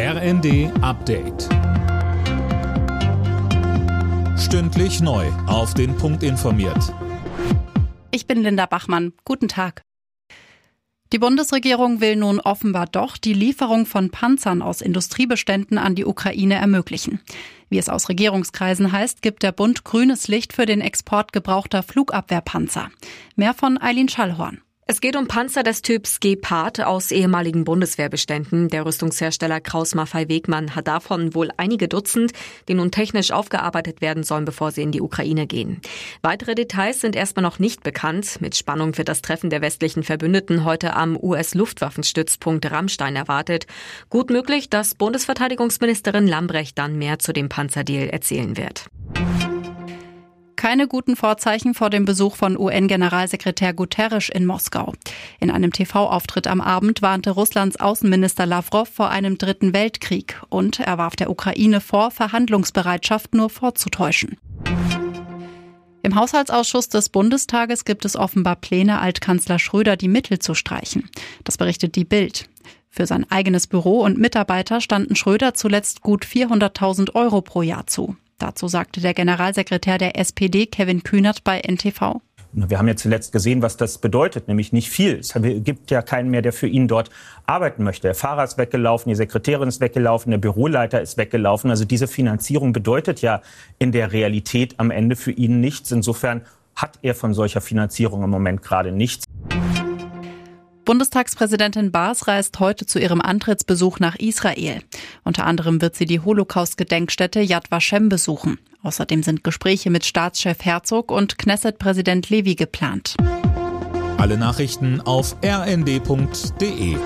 RND Update. Stündlich neu. Auf den Punkt informiert. Ich bin Linda Bachmann. Guten Tag. Die Bundesregierung will nun offenbar doch die Lieferung von Panzern aus Industriebeständen an die Ukraine ermöglichen. Wie es aus Regierungskreisen heißt, gibt der Bund grünes Licht für den Export gebrauchter Flugabwehrpanzer. Mehr von Eileen Schallhorn. Es geht um Panzer des Typs Gepard aus ehemaligen Bundeswehrbeständen. Der Rüstungshersteller Kraus-Maffei-Wegmann hat davon wohl einige Dutzend, die nun technisch aufgearbeitet werden sollen, bevor sie in die Ukraine gehen. Weitere Details sind erstmal noch nicht bekannt. Mit Spannung wird das Treffen der westlichen Verbündeten heute am US-Luftwaffenstützpunkt Rammstein erwartet. Gut möglich, dass Bundesverteidigungsministerin Lambrecht dann mehr zu dem Panzerdeal erzählen wird keine guten Vorzeichen vor dem Besuch von UN-Generalsekretär Guterres in Moskau. In einem TV-Auftritt am Abend warnte Russlands Außenminister Lavrov vor einem dritten Weltkrieg und er warf der Ukraine vor, Verhandlungsbereitschaft nur vorzutäuschen. Im Haushaltsausschuss des Bundestages gibt es offenbar Pläne, Altkanzler Schröder die Mittel zu streichen. Das berichtet die Bild. Für sein eigenes Büro und Mitarbeiter standen Schröder zuletzt gut 400.000 Euro pro Jahr zu. Dazu sagte der Generalsekretär der SPD, Kevin Kühnert, bei NTV. Wir haben ja zuletzt gesehen, was das bedeutet, nämlich nicht viel. Es gibt ja keinen mehr, der für ihn dort arbeiten möchte. Der Fahrer ist weggelaufen, die Sekretärin ist weggelaufen, der Büroleiter ist weggelaufen. Also diese Finanzierung bedeutet ja in der Realität am Ende für ihn nichts. Insofern hat er von solcher Finanzierung im Moment gerade nichts. Bundestagspräsidentin Baas reist heute zu ihrem Antrittsbesuch nach Israel. Unter anderem wird sie die Holocaust-Gedenkstätte Yad Vashem besuchen. Außerdem sind Gespräche mit Staatschef Herzog und Knesset-Präsident Levy geplant. Alle Nachrichten auf rnd.de